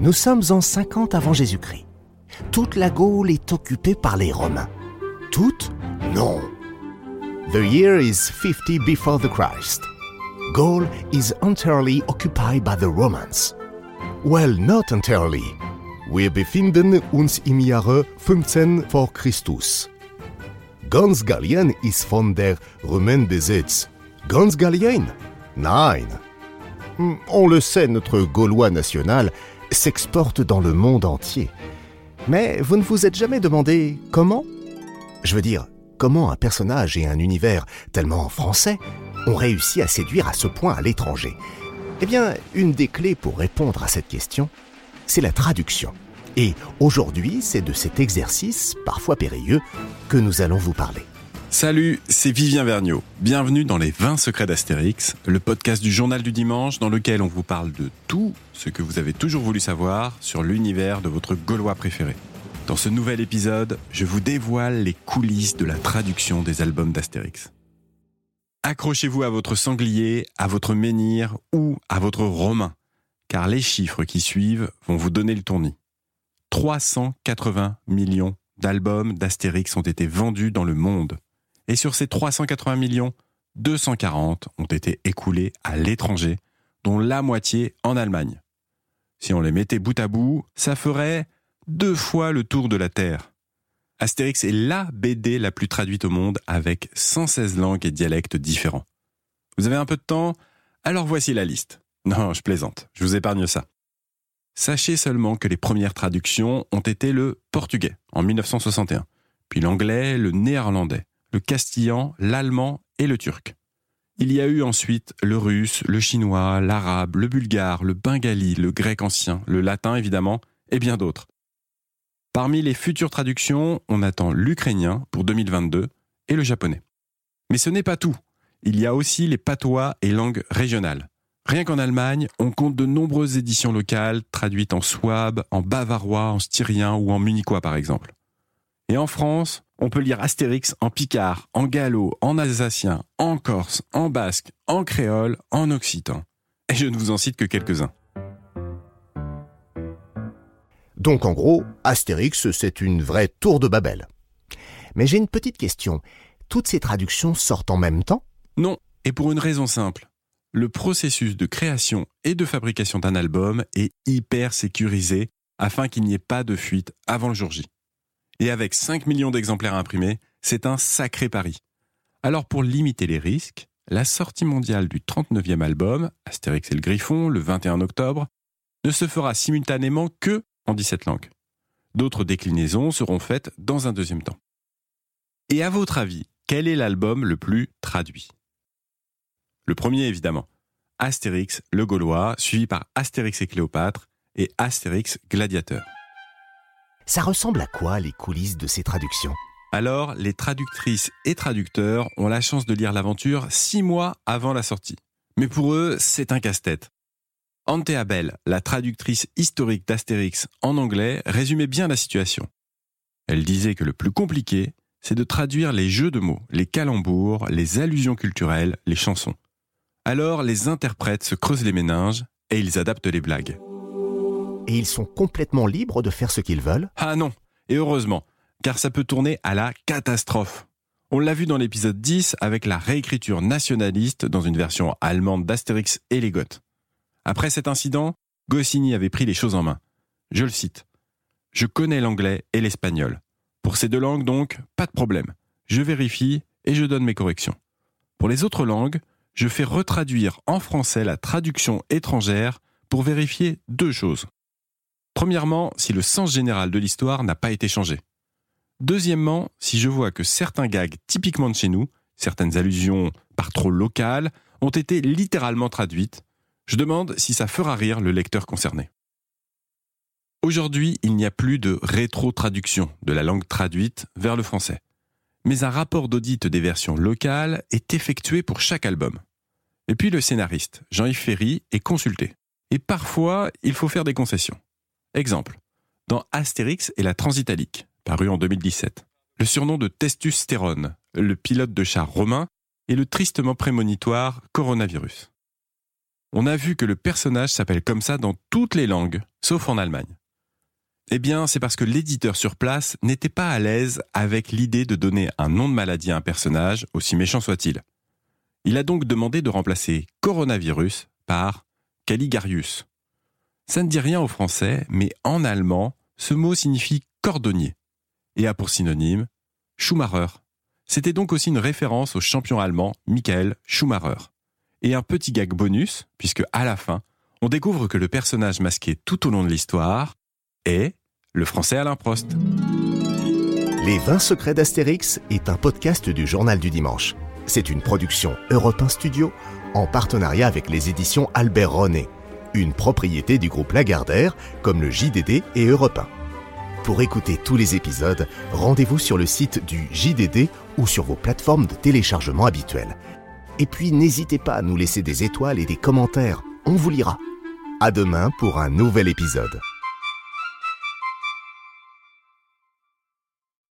Nous sommes en 50 avant Jésus-Christ. Toute la Gaule est occupée par les Romains. Toute Non. The year is 50 before the Christ. Gaul is entirely occupied by the Romans. Well, not entirely. Wir befinden uns im Jahre 15 vor Christus. Ganz Gallien ist von der Römen besetzt. Ganz Gallien? Nein. Hmm, On le sait, notre Gaulois national s'exporte dans le monde entier. Mais vous ne vous êtes jamais demandé comment? Je veux dire, comment un personnage et un univers tellement français ont réussi à séduire à ce point à l'étranger? Eh bien, une des clés pour répondre à cette question, c'est la traduction. Et aujourd'hui, c'est de cet exercice, parfois périlleux, que nous allons vous parler. Salut, c'est Vivien Vergniaud. Bienvenue dans les 20 secrets d'Astérix, le podcast du journal du dimanche dans lequel on vous parle de tout ce que vous avez toujours voulu savoir sur l'univers de votre Gaulois préféré. Dans ce nouvel épisode, je vous dévoile les coulisses de la traduction des albums d'Astérix. Accrochez-vous à votre sanglier, à votre menhir ou à votre romain, car les chiffres qui suivent vont vous donner le tournis. 380 millions d'albums d'Astérix ont été vendus dans le monde. Et sur ces 380 millions, 240 ont été écoulés à l'étranger, dont la moitié en Allemagne. Si on les mettait bout à bout, ça ferait deux fois le tour de la Terre. Astérix est la BD la plus traduite au monde avec 116 langues et dialectes différents. Vous avez un peu de temps? Alors voici la liste. Non, je plaisante, je vous épargne ça. Sachez seulement que les premières traductions ont été le portugais en 1961, puis l'anglais, le néerlandais, le castillan, l'allemand et le turc. Il y a eu ensuite le russe, le chinois, l'arabe, le bulgare, le bengali, le grec ancien, le latin évidemment, et bien d'autres. Parmi les futures traductions, on attend l'ukrainien pour 2022 et le japonais. Mais ce n'est pas tout. Il y a aussi les patois et langues régionales. Rien qu'en Allemagne, on compte de nombreuses éditions locales traduites en souabe, en bavarois, en styrien ou en munichois par exemple. Et en France, on peut lire Astérix en picard, en gallo, en alsacien, en corse, en basque, en créole, en occitan. Et je ne vous en cite que quelques-uns. Donc en gros, Astérix, c'est une vraie tour de Babel. Mais j'ai une petite question. Toutes ces traductions sortent en même temps? Non, et pour une raison simple. Le processus de création et de fabrication d'un album est hyper sécurisé afin qu'il n'y ait pas de fuite avant le jour J. Et avec 5 millions d'exemplaires imprimés, c'est un sacré pari. Alors pour limiter les risques, la sortie mondiale du 39e album, Astérix et le Griffon, le 21 octobre, ne se fera simultanément que en 17 langues. D'autres déclinaisons seront faites dans un deuxième temps. Et à votre avis, quel est l'album le plus traduit? Le premier évidemment, Astérix le Gaulois, suivi par Astérix et Cléopâtre et Astérix Gladiateur. Ça ressemble à quoi les coulisses de ces traductions? Alors, les traductrices et traducteurs ont la chance de lire l'aventure six mois avant la sortie. Mais pour eux, c'est un casse-tête. Ante Abel, la traductrice historique d'Astérix en anglais, résumait bien la situation. Elle disait que le plus compliqué, c'est de traduire les jeux de mots, les calembours, les allusions culturelles, les chansons. Alors, les interprètes se creusent les méninges et ils adaptent les blagues. Et ils sont complètement libres de faire ce qu'ils veulent Ah non, et heureusement, car ça peut tourner à la catastrophe. On l'a vu dans l'épisode 10 avec la réécriture nationaliste dans une version allemande d'Astérix et les Goths. Après cet incident, Goscinny avait pris les choses en main. Je le cite. Je connais l'anglais et l'espagnol. Pour ces deux langues, donc, pas de problème. Je vérifie et je donne mes corrections. Pour les autres langues, je fais retraduire en français la traduction étrangère pour vérifier deux choses. Premièrement, si le sens général de l'histoire n'a pas été changé. Deuxièmement, si je vois que certains gags typiquement de chez nous, certaines allusions par trop locales, ont été littéralement traduites, je demande si ça fera rire le lecteur concerné. Aujourd'hui, il n'y a plus de rétro-traduction de la langue traduite vers le français. Mais un rapport d'audit des versions locales est effectué pour chaque album. Et puis le scénariste, Jean-Yves Ferry, est consulté. Et parfois, il faut faire des concessions. Exemple, dans Astérix et la Transitalique, paru en 2017, le surnom de Testus Stérone, le pilote de char romain, est le tristement prémonitoire coronavirus. on a vu que le personnage s'appelle comme ça dans toutes les langues, sauf en Allemagne. Eh bien, c'est parce que l'éditeur sur place n'était pas à l'aise avec l'idée de donner un nom de maladie à un personnage, aussi méchant soit-il. Il a donc demandé de remplacer coronavirus par Caligarius. Ça ne dit rien au français, mais en allemand, ce mot signifie cordonnier et a pour synonyme Schumacher. C'était donc aussi une référence au champion allemand Michael Schumacher. Et un petit gag bonus, puisque à la fin, on découvre que le personnage masqué tout au long de l'histoire est le français Alain Prost. Les 20 secrets d'Astérix est un podcast du Journal du Dimanche. C'est une production Europe 1 Studio en partenariat avec les éditions Albert René, une propriété du groupe Lagardère comme le JDD et Europe 1. Pour écouter tous les épisodes, rendez-vous sur le site du JDD ou sur vos plateformes de téléchargement habituelles. Et puis n'hésitez pas à nous laisser des étoiles et des commentaires, on vous lira. À demain pour un nouvel épisode.